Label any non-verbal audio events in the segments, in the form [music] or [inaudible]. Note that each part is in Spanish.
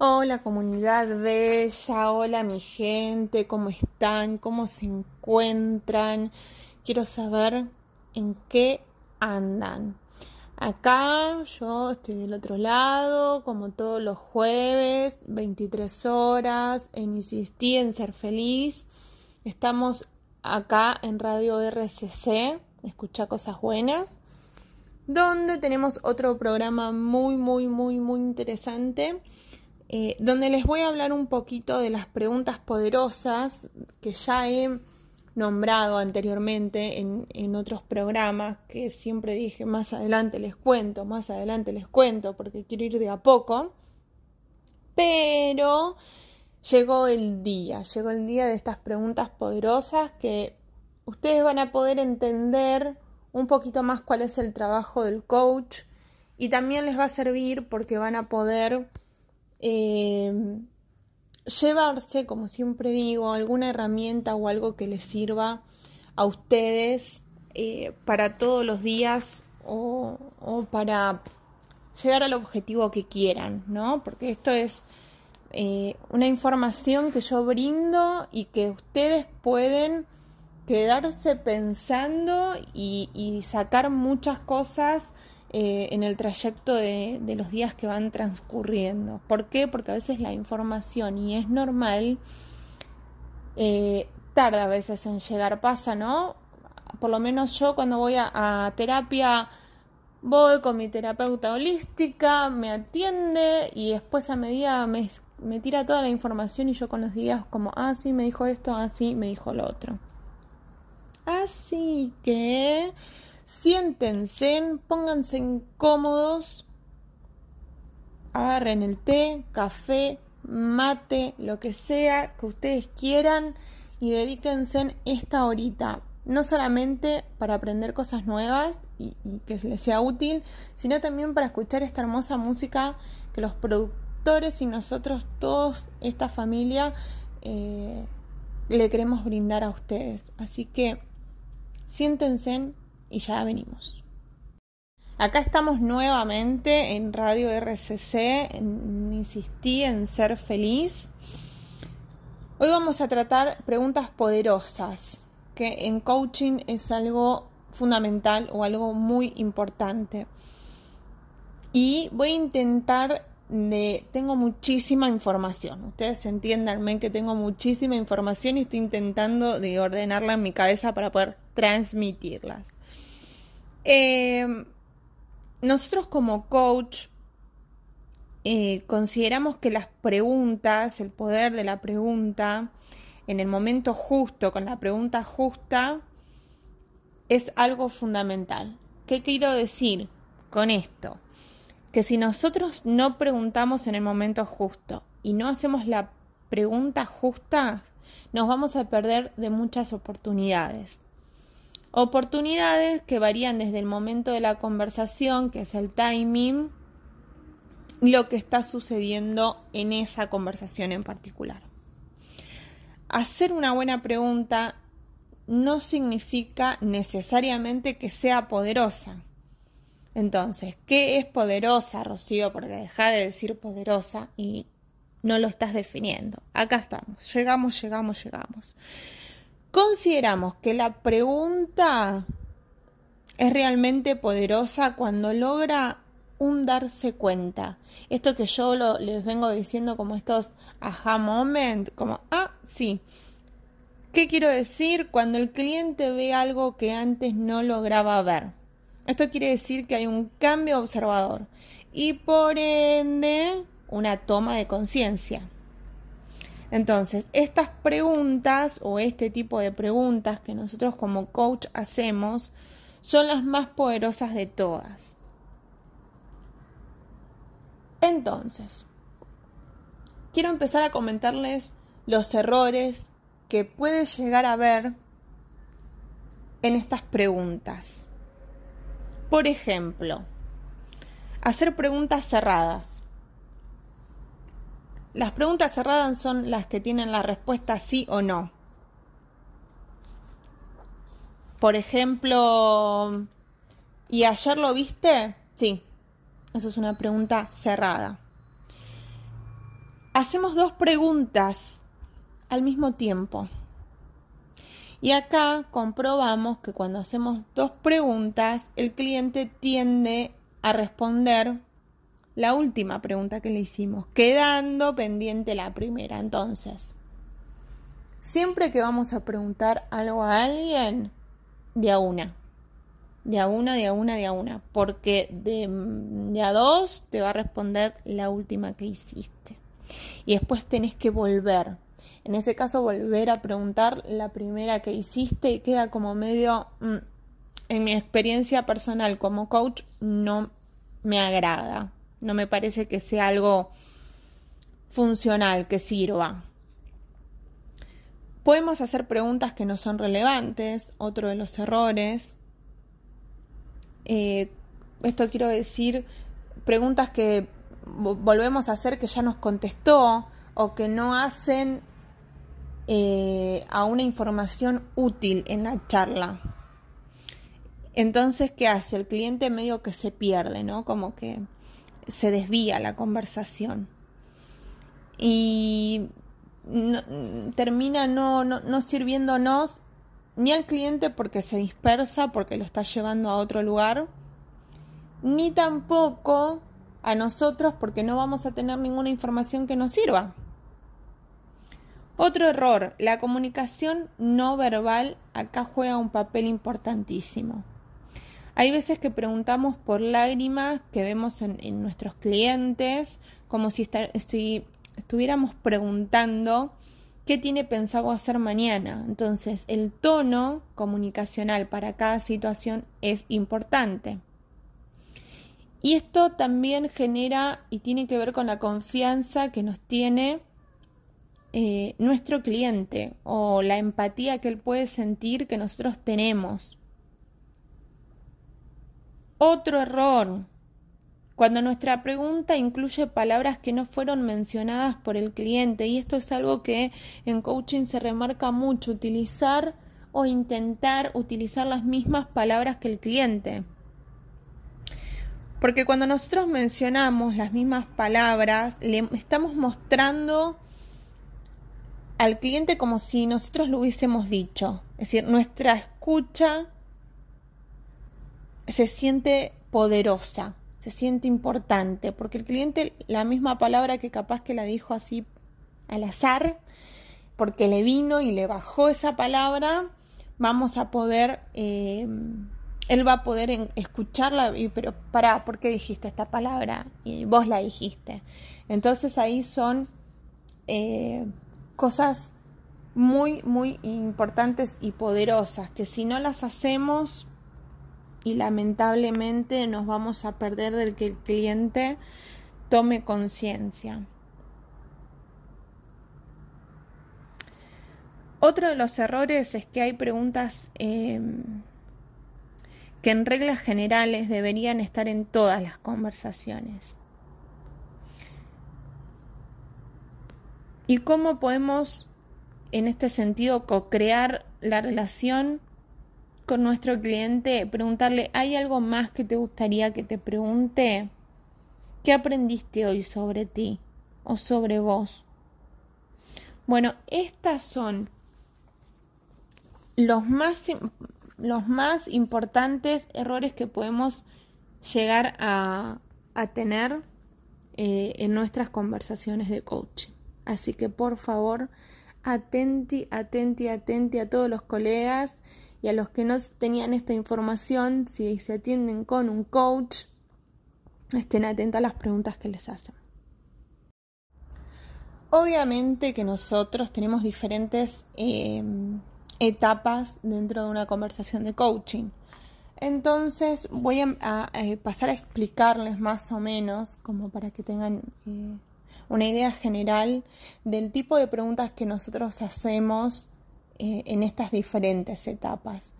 Hola comunidad bella, hola mi gente, ¿cómo están? ¿Cómo se encuentran? Quiero saber en qué andan. Acá yo estoy del otro lado, como todos los jueves, 23 horas, en Insistí en Ser Feliz. Estamos acá en Radio RCC, escucha cosas buenas, donde tenemos otro programa muy, muy, muy, muy interesante eh, donde les voy a hablar un poquito de las preguntas poderosas que ya he nombrado anteriormente en, en, otros programas, que siempre dije más adelante les cuento, más adelante les cuento, porque quiero ir de a poco. Pero llegó el día, llegó el día de estas preguntas poderosas que ustedes van a poder entender un poquito más cuál es el trabajo del coach y también les va a servir porque van a poder eh, llevarse, como siempre digo, alguna herramienta o algo que les sirva a ustedes eh, para todos los días o, para llegar al objetivo que quieran, ¿no? Porque esto es eh, una información que yo brindo y que ustedes pueden quedarse pensando y sacar muchas cosas eh, en el trayecto de, los días que van transcurriendo. ¿Por qué? Porque a veces la información, y es normal, eh, tarda a veces en llegar, pasa, ¿no? Por lo menos yo cuando voy a, terapia, voy con mi terapeuta holística, me atiende y después a medida me, me tira toda la información y yo con los días como, ah, sí, me dijo esto, ah, sí, me dijo lo otro. Así que Siéntense, pónganse incómodos, agarren el té, café, mate, lo que sea que ustedes quieran y dedíquense esta horita, no solamente para aprender cosas nuevas y, que les sea útil, sino también para escuchar esta hermosa música que los productores y nosotros, todos, esta familia, eh, le queremos brindar a ustedes. Así que siéntense, y ya venimos. Acá estamos nuevamente en Radio RCC, insistí en ser feliz. Hoy vamos a tratar preguntas poderosas, que en coaching es algo fundamental o algo muy importante. Y voy a intentar de tengo muchísima información. Ustedes entiendanme que tengo muchísima información y estoy intentando de ordenarla en mi cabeza para poder transmitirlas. Eh, nosotros como coach eh, consideramos que las preguntas, el poder de la pregunta, en el momento justo, con la pregunta justa, es algo fundamental. ¿Qué quiero decir con esto? Que si nosotros no preguntamos en el momento justo y no hacemos la pregunta justa, nos vamos a perder de muchas oportunidades. Oportunidades que varían desde el momento de la conversación, que es el timing, lo que está sucediendo en esa conversación en particular. Hacer una buena pregunta no significa necesariamente que sea poderosa. Entonces, ¿qué es poderosa, Rocío? Porque deja de decir poderosa y no lo estás definiendo. Acá estamos, llegamos, llegamos, llegamos. Consideramos que la pregunta es realmente poderosa cuando logra un darse cuenta. Esto que yo les vengo diciendo como estos aha moment, como, ah, sí. ¿Qué quiero decir? Cuando el cliente ve algo que antes no lograba ver. Esto quiere decir que hay un cambio observador y por ende una toma de conciencia. Entonces, estas preguntas o este tipo de preguntas que nosotros como coach hacemos son las más poderosas de todas. Entonces, quiero empezar a comentarles los errores que puede llegar a haber en estas preguntas. Por ejemplo, hacer preguntas cerradas. Las preguntas cerradas son las que tienen la respuesta sí o no. Por ejemplo, ¿y ayer lo viste? Sí, eso es una pregunta cerrada. hacemos dos preguntas al mismo tiempo. Y acá comprobamos que cuando hacemos dos preguntas, el cliente tiende a responder la última pregunta que le hicimos, quedando pendiente la primera. Entonces, siempre que vamos a preguntar algo a alguien, de a una. De a una, de a una, de a una. Porque de, de a dos te va a responder la última que hiciste. Y después tenés que volver en ese caso, volver a preguntar la primera que hiciste y queda como medio, mm, en mi experiencia personal como coach, no me agrada. No me parece que sea algo funcional, que sirva. Podemos hacer preguntas que no son relevantes, otro de los errores. Eh, esto quiero decir, preguntas que volvemos a hacer que ya nos contestó o que no hacen eh, a una información útil en la charla. Entonces, ¿qué hace? El cliente medio que se pierde, ¿no? Como que se desvía la conversación. Y termina no, no, no sirviéndonos ni al cliente porque se dispersa, porque lo está llevando a otro lugar, ni tampoco a nosotros porque no vamos a tener ninguna información que nos sirva. Otro error, la comunicación no verbal acá juega un papel importantísimo. Hay veces que preguntamos por lágrimas que vemos en, nuestros clientes, como si estuviéramos preguntando qué tiene pensado hacer mañana. Entonces, el tono comunicacional para cada situación es importante. Y esto también genera y tiene que ver con la confianza que nos tiene eh, nuestro cliente o la empatía que él puede sentir que nosotros tenemos. Otro error, cuando nuestra pregunta incluye palabras que no fueron mencionadas por el cliente, y esto es algo que en coaching se remarca mucho, utilizar o intentar utilizar las mismas palabras que el cliente. Porque cuando nosotros mencionamos las mismas palabras, le estamos mostrando al cliente como si nosotros lo hubiésemos dicho. Es decir, nuestra escucha se siente poderosa, se siente importante, porque el cliente la misma palabra que capaz que la dijo así al azar, porque le vino y le bajó esa palabra, vamos a poder, eh, él va a poder escucharla, y, pero para, ¿por qué dijiste esta palabra? Y vos la dijiste. Entonces ahí son... Eh, cosas muy, muy importantes y poderosas que si no las hacemos y lamentablemente nos vamos a perder del que el cliente tome conciencia. Otro de los errores es que hay preguntas em, que en reglas generales deberían estar en todas las conversaciones. y cómo podemos en este sentido co-crear la relación con nuestro cliente, preguntarle, ¿hay algo más que te gustaría que te pregunte? ¿Qué aprendiste hoy sobre ti o sobre vos? Bueno, estas son los más, los más importantes errores que podemos llegar a, tener eh, en nuestras conversaciones de coaching. Así que por favor, atenti, atenti, atenti a todos los colegas y a los que no tenían esta información, si se atienden con un coach, estén atentos a las preguntas que les hacen. Obviamente que nosotros tenemos diferentes eh, etapas dentro de una conversación de coaching. Entonces voy a, pasar a explicarles más o menos, como para que tengan eh, una idea general del tipo de preguntas que nosotros hacemos eh, en estas diferentes etapas.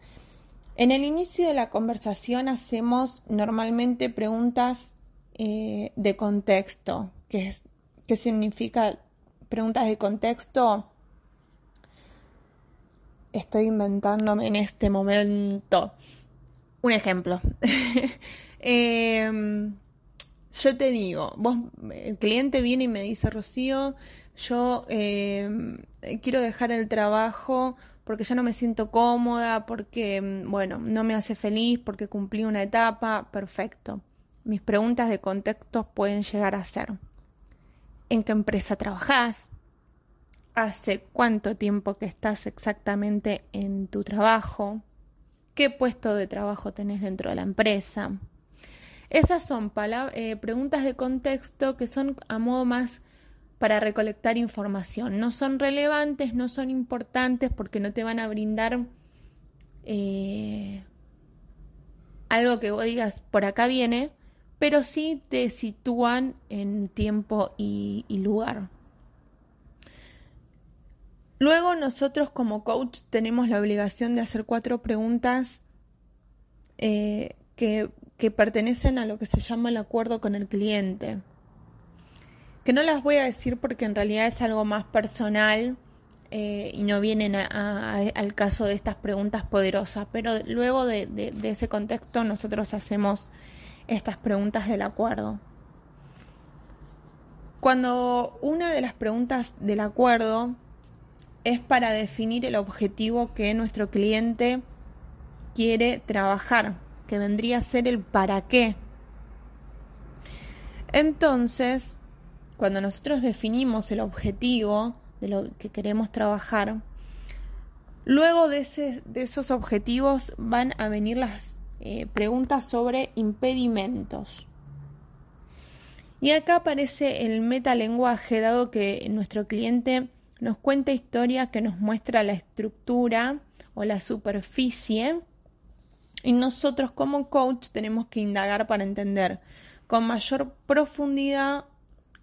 En el inicio de la conversación hacemos normalmente preguntas eh, de contexto. ¿Qué, es, ¿Qué significa preguntas de contexto? Estoy inventándome en este momento un ejemplo. [laughs] Em, yo te digo, el cliente viene y me dice, Rocío, yo eh, quiero dejar el trabajo porque ya no me siento cómoda, porque, bueno, no me hace feliz, porque cumplí una etapa, perfecto. Mis preguntas de contexto pueden llegar a ser, ¿en qué empresa trabajás? ¿Hace cuánto tiempo que estás exactamente en tu trabajo? ¿Qué puesto de trabajo tenés dentro de la empresa? Esas son eh, preguntas de contexto que son a modo más para recolectar información. No son relevantes, no son importantes porque no te van a brindar eh, algo que vos digas por acá viene, pero sí te sitúan en tiempo y, lugar. Luego nosotros como coach tenemos la obligación de hacer cuatro preguntas eh, que que pertenecen a lo que se llama el acuerdo con el cliente. Que no las voy a decir porque en realidad es algo más personal eh, y no vienen al caso de estas preguntas poderosas, pero luego de ese contexto nosotros hacemos estas preguntas del acuerdo. Cuando una de las preguntas del acuerdo es para definir el objetivo que nuestro cliente quiere trabajar que vendría a ser el para qué. Entonces, cuando nosotros definimos el objetivo de lo que queremos trabajar, luego de, ese, de esos objetivos van a venir las eh, preguntas sobre impedimentos. Y acá aparece el metalenguaje, dado que nuestro cliente nos cuenta historias que nos muestra la estructura o la superficie y nosotros como coach tenemos que indagar para entender con mayor profundidad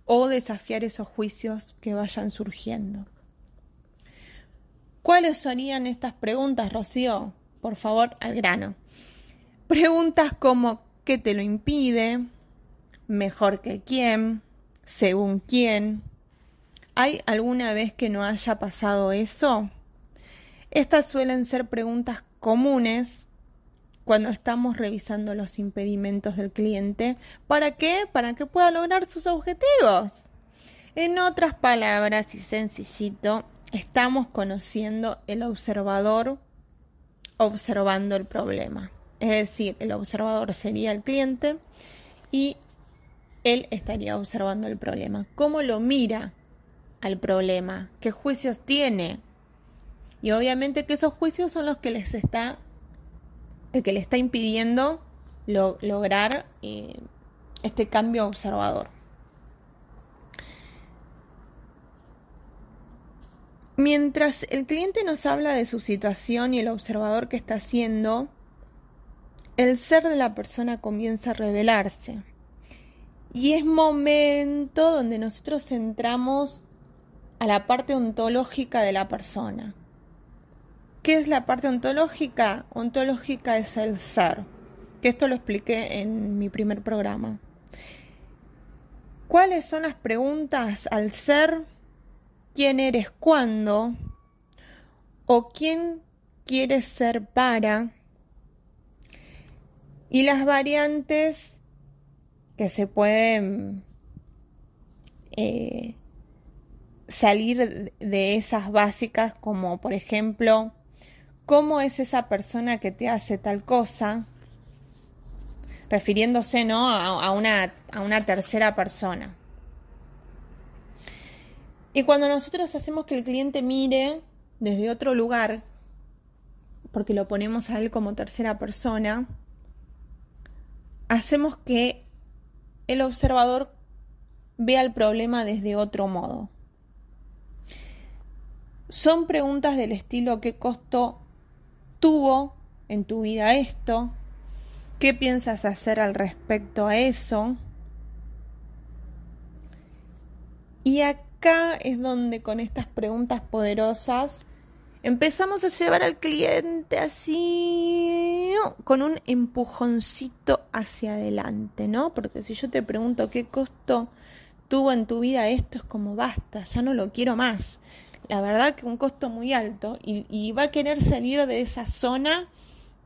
o desafiar esos juicios que vayan surgiendo. ¿Cuáles serían estas preguntas, Rocío? Por favor, al grano. Preguntas como ¿qué te lo impide? ¿Mejor que quién? ¿Según quién? ¿Hay alguna vez que no haya pasado eso? Estas suelen ser preguntas comunes cuando estamos revisando los impedimentos del cliente. ¿Para qué? Para que pueda lograr sus objetivos. En otras palabras y sencillito, estamos conociendo el observador observando el problema. Es decir, el observador sería el cliente y él estaría observando el problema. ¿Cómo lo mira al problema? ¿Qué juicios tiene? Y obviamente que esos juicios son los que les está el que le está impidiendo lograr eh, este cambio observador. Mientras el cliente nos habla de su situación y el observador que está haciendo, el ser de la persona comienza a revelarse. Y es momento donde nosotros entramos a la parte ontológica de la persona. ¿Qué es la parte ontológica? Ontológica es el ser, que esto lo expliqué en mi primer programa. ¿Cuáles son las preguntas al ser? ¿Quién eres cuándo? ¿O quién quieres ser para? Y las variantes que se pueden eh, salir de esas básicas, como por ejemplo, cómo es esa persona que te hace tal cosa, refiriéndose ¿no? a, una, a una tercera persona. Y cuando nosotros hacemos que el cliente mire desde otro lugar, porque lo ponemos a él como tercera persona, hacemos que el observador vea el problema desde otro modo. Son preguntas del estilo ¿qué costo tuvo en tu vida esto, qué piensas hacer al respecto a eso. Y acá es donde con estas preguntas poderosas empezamos a llevar al cliente así con un empujoncito hacia adelante, ¿no? Porque si yo te pregunto qué costo tuvo en tu vida esto, es como basta, ya no lo quiero más la verdad que un costo muy alto y, va a querer salir de esa zona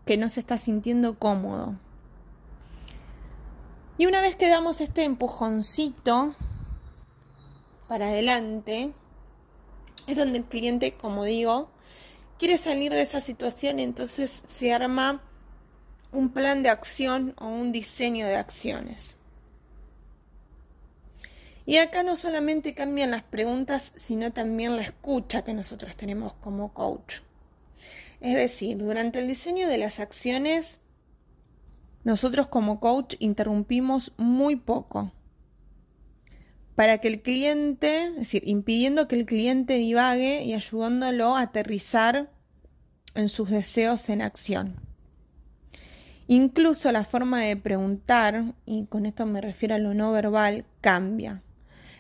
que no se está sintiendo cómodo. Y una vez que damos este empujoncito para adelante, es donde el cliente, como digo, quiere salir de esa situación entonces se arma un plan de acción o un diseño de acciones. Y acá no solamente cambian las preguntas, sino también la escucha que nosotros tenemos como coach. Es decir, durante el diseño de las acciones, nosotros como coach interrumpimos muy poco para que el cliente, es decir, impidiendo que el cliente divague y ayudándolo a aterrizar en sus deseos en acción. Incluso la forma de preguntar, y con esto me refiero a lo no verbal, cambia.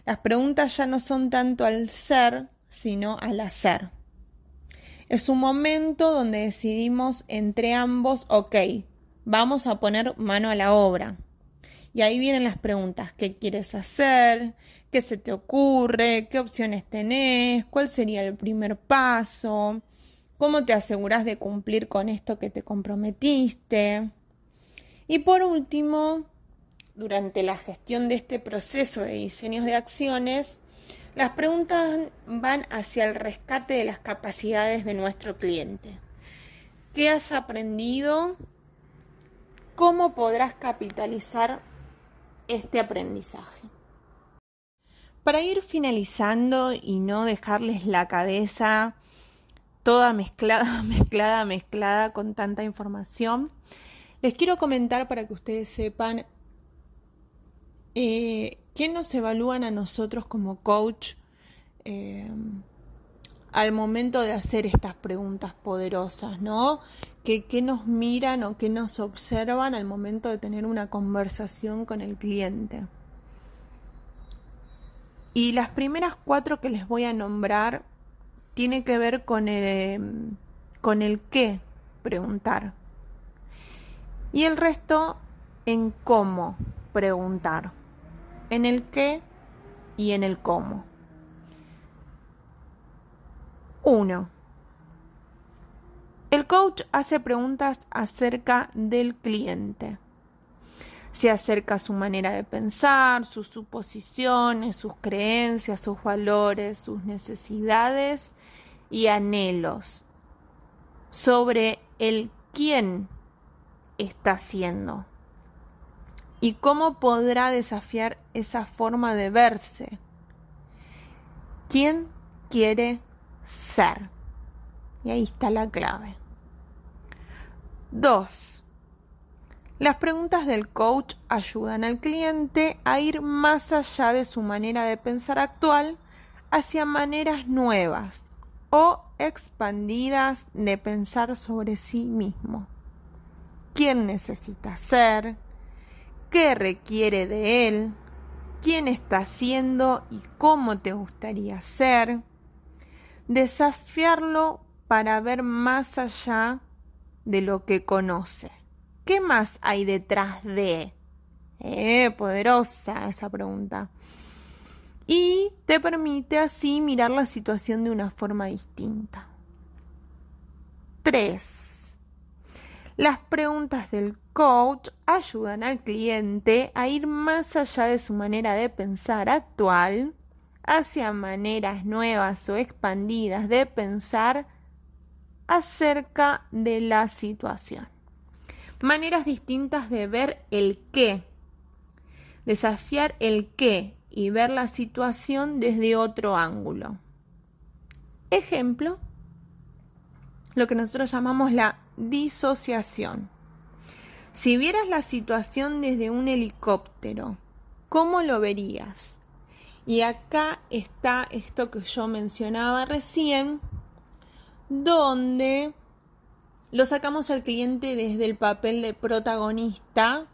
Las preguntas ya no son tanto al ser, sino al hacer. Es un momento donde decidimos entre ambos, ok, vamos a poner mano a la obra. Y ahí vienen las preguntas, ¿qué quieres hacer? ¿Qué se te ocurre? ¿Qué opciones tenés? ¿Cuál sería el primer paso? ¿Cómo te aseguras de cumplir con esto que te comprometiste? Y por último, durante la gestión de este proceso de diseños de acciones, las preguntas van hacia el rescate de las capacidades de nuestro cliente. ¿Qué has aprendido? ¿Cómo podrás capitalizar este aprendizaje? Para ir finalizando y no dejarles la cabeza toda mezclada, [laughs] mezclada, mezclada con tanta información, les quiero comentar para que ustedes sepan eh, ¿Qué nos evalúan a nosotros como coach eh, al momento de hacer estas preguntas poderosas, ¿no? ¿Qué, ¿Qué nos miran o qué nos observan al momento de tener una conversación con el cliente? Y las primeras cuatro que les voy a nombrar tiene que ver con el, con el qué preguntar. Y el resto en cómo preguntar en el qué y en el cómo. 1. El coach hace preguntas acerca del cliente. Se acerca a su manera de pensar, sus suposiciones, sus creencias, sus valores, sus necesidades y anhelos sobre el quién está siendo y cómo podrá desafiar esa forma de verse. ¿Quién quiere ser? Y ahí está la clave. 2. Las preguntas del coach ayudan al cliente a ir más allá de su manera de pensar actual hacia maneras nuevas o expandidas de pensar sobre sí mismo. ¿Quién necesita ser? Qué requiere de él, quién está haciendo y cómo te gustaría ser. Desafiarlo para ver más allá de lo que conoce. ¿Qué más hay detrás de? Eh, poderosa esa pregunta. Y te permite así mirar la situación de una forma distinta. 3. Las preguntas del coach ayudan al cliente a ir más allá de su manera de pensar actual hacia maneras nuevas o expandidas de pensar acerca de la situación. Maneras distintas de ver el qué. Desafiar el qué y ver la situación desde otro ángulo. Ejemplo, lo que nosotros llamamos la disociación. Si vieras la situación desde un helicóptero, ¿cómo lo verías? Y acá está esto que yo mencionaba recién, donde lo sacamos al cliente desde el papel de protagonista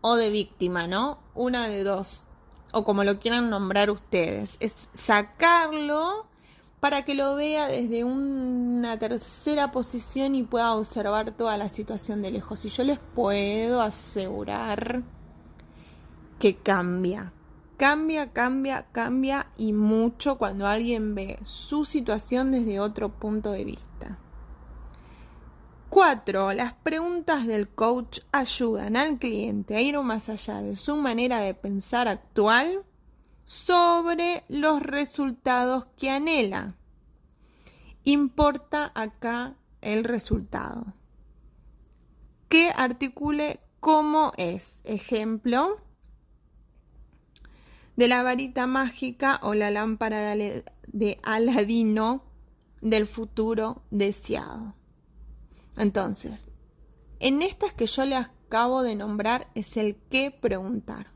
o de víctima, ¿no? Una de dos, o como lo quieran nombrar ustedes. Es sacarlo para que lo vea desde una tercera posición y pueda observar toda la situación de lejos. Y yo les puedo asegurar que cambia. Cambia, cambia, cambia y mucho cuando alguien ve su situación desde otro punto de vista. Cuatro, las preguntas del coach ayudan al cliente a ir más allá de su manera de pensar actual sobre los resultados que anhela. Importa acá el resultado. Que articule cómo es. Ejemplo de la varita mágica o la lámpara de Aladino del futuro deseado. Entonces, en estas que yo le acabo de nombrar es el qué preguntar.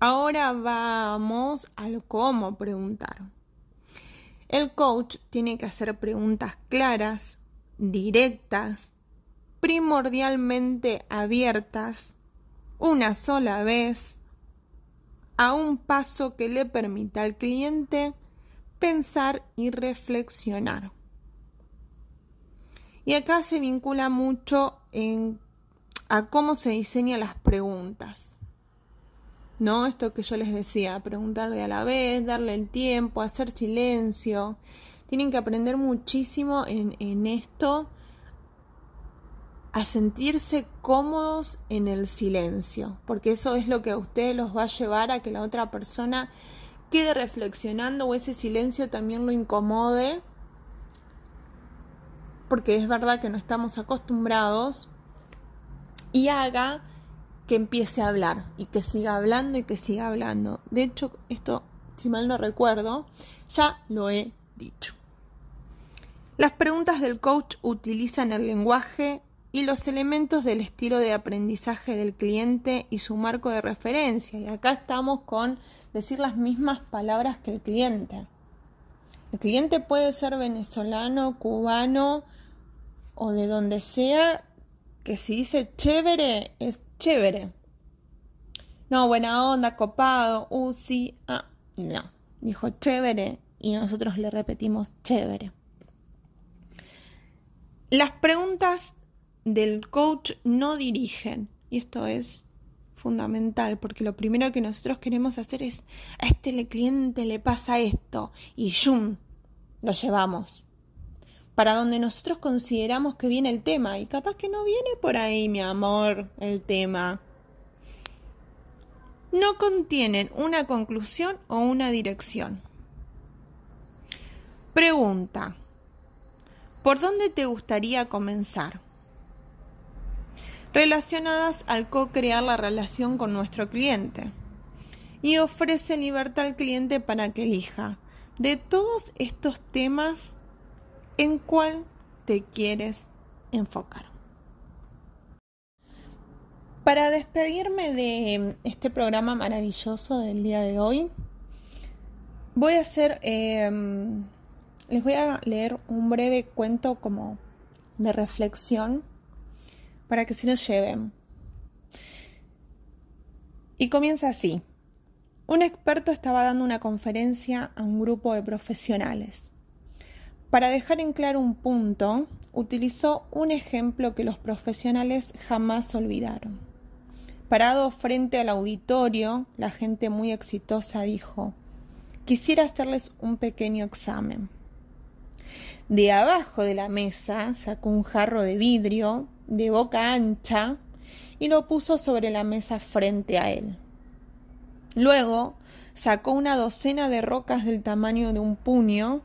Ahora vamos al cómo preguntar. El coach tiene que hacer preguntas claras, directas, primordialmente abiertas, una sola vez, a un paso que le permita al cliente pensar y reflexionar. Y acá se vincula mucho en, a cómo se diseñan las preguntas. ¿No? Esto que yo les decía, preguntarle a la vez, darle el tiempo, hacer silencio. Tienen que aprender muchísimo en, en esto a sentirse cómodos en el silencio, porque eso es lo que a ustedes los va a llevar a que la otra persona quede reflexionando o ese silencio también lo incomode, porque es verdad que no estamos acostumbrados, y haga que empiece a hablar y que siga hablando y que siga hablando. De hecho, esto, si mal no recuerdo, ya lo he dicho. Las preguntas del coach utilizan el lenguaje y los elementos del estilo de aprendizaje del cliente y su marco de referencia. Y acá estamos con decir las mismas palabras que el cliente. El cliente puede ser venezolano, cubano o de donde sea, que si dice chévere, es chévere. No, buena onda, copado, uh, sí, ah, no. Dijo chévere y nosotros le repetimos chévere. Las preguntas del coach no dirigen. Y esto es fundamental porque lo primero que nosotros queremos hacer es a este cliente le pasa esto y ¡yum! lo llevamos para donde nosotros consideramos que viene el tema y capaz que no viene por ahí, mi amor, el tema. No contienen una conclusión o una dirección. Pregunta. ¿Por dónde te gustaría comenzar? relacionadas al co-crear la relación con nuestro cliente. Y ofrece libertad al cliente para que elija de todos estos temas en cuál te quieres enfocar. Para despedirme de este programa maravilloso del día de hoy, voy a hacer, em, les voy a leer un breve cuento como de reflexión para que se lo lleven. Y comienza así. Un experto estaba dando una conferencia a un grupo de profesionales. Para dejar en claro un punto, utilizó un ejemplo que los profesionales jamás olvidaron. Parado frente al auditorio, la gente muy exitosa dijo, quisiera hacerles un pequeño examen. De abajo de la mesa sacó un jarro de vidrio de boca ancha y lo puso sobre la mesa frente a él. Luego sacó una docena de rocas del tamaño de un puño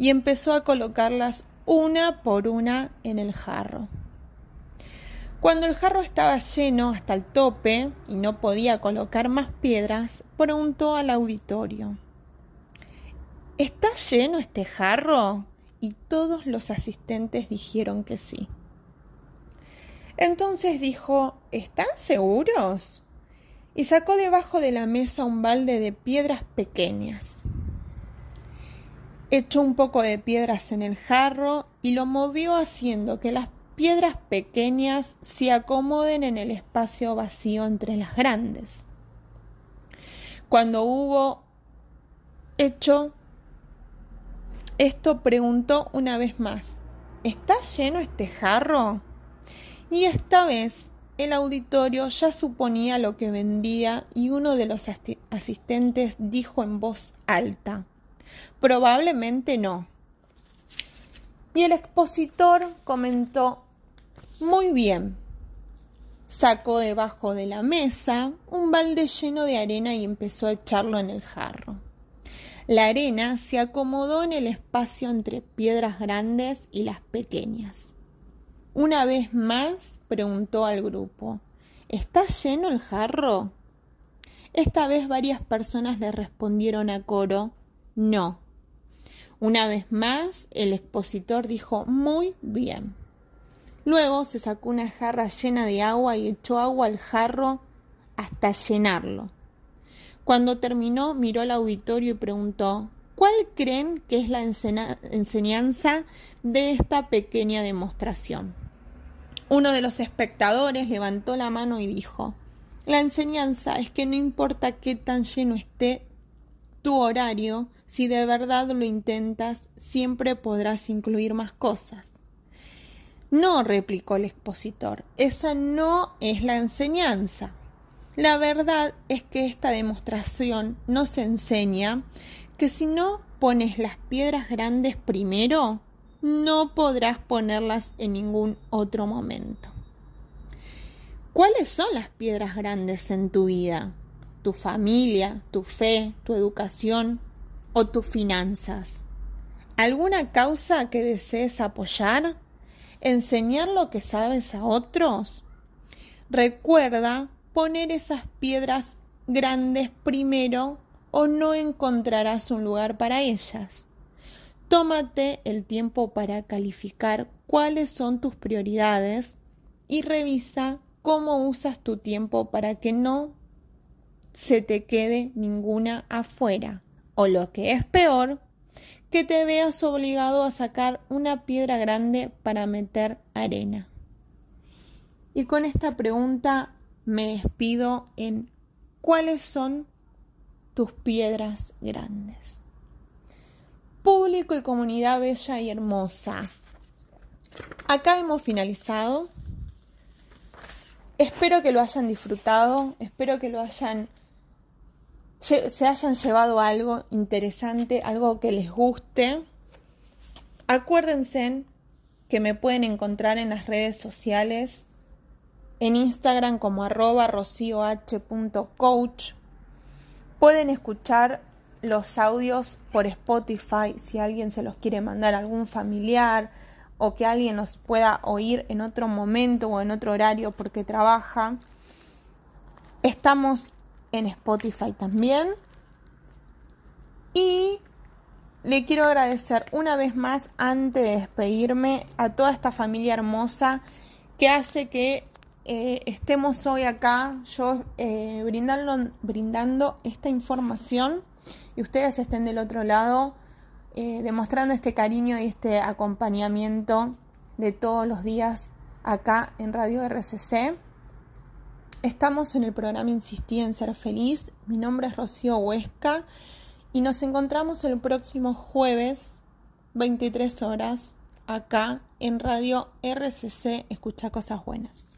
y empezó a colocarlas una por una en el jarro. Cuando el jarro estaba lleno hasta el tope y no podía colocar más piedras, preguntó al auditorio ¿Está lleno este jarro? Y todos los asistentes dijeron que sí. Entonces dijo, ¿Están seguros? Y sacó debajo de la mesa un balde de piedras pequeñas. Echó un poco de piedras en el jarro y lo movió haciendo que las piedras pequeñas se acomoden en el espacio vacío entre las grandes. Cuando hubo hecho esto, preguntó una vez más, ¿está lleno este jarro? Y esta vez el auditorio ya suponía lo que vendía y uno de los asistentes dijo en voz alta, probablemente no. Y el expositor comentó, muy bien. Sacó debajo de la mesa un balde lleno de arena y empezó a echarlo en el jarro. La arena se acomodó en el espacio entre piedras grandes y las pequeñas. Una vez más preguntó al grupo, ¿Está lleno el jarro? Esta vez varias personas le respondieron a coro, no. Una vez más, el expositor dijo, muy bien. Luego se sacó una jarra llena de agua y echó agua al jarro hasta llenarlo. Cuando terminó, miró al auditorio y preguntó, ¿cuál creen que es la enseñanza de esta pequeña demostración? Uno de los espectadores levantó la mano y dijo, la enseñanza es que no importa qué tan lleno esté tu horario, si de verdad lo intentas, siempre podrás incluir más cosas. No, replicó el expositor, esa no es la enseñanza. La verdad es que esta demostración nos enseña que si no pones las piedras grandes primero, no podrás ponerlas en ningún otro momento. ¿Cuáles son las piedras grandes en tu vida? ¿Tu familia, tu fe, tu educación o tus finanzas? ¿Alguna causa que desees apoyar? ¿Enseñar lo que sabes a otros? Recuerda poner esas piedras grandes primero o no encontrarás un lugar para ellas. Tómate el tiempo para calificar cuáles son tus prioridades y revisa cómo usas tu tiempo para que no se te quede ninguna afuera. O lo que es peor, que te veas obligado a sacar una piedra grande para meter arena. Y con esta pregunta me despido en cuáles son tus piedras grandes público y comunidad bella y hermosa. Acá hemos finalizado. Espero que lo hayan disfrutado, espero que lo hayan se hayan llevado algo interesante, algo que les guste. Acuérdense que me pueden encontrar en las redes sociales, en Instagram como arroba rocioh.coach. Pueden escuchar los audios por Spotify si alguien se los quiere mandar a algún familiar o que alguien los pueda oír en otro momento o en otro horario porque trabaja. Estamos en Spotify también. Y le quiero agradecer una vez más antes de despedirme a toda esta familia hermosa que hace que eh, estemos hoy acá, yo eh, brindando, brindando esta información y ustedes estén del otro lado eh, demostrando este cariño y este acompañamiento de todos los días acá en Radio RCC. Estamos en el programa Insistí en Ser Feliz. Mi nombre es Rocío Huesca y nos encontramos el próximo jueves, 23 horas, acá en Radio RCC. Escucha cosas buenas.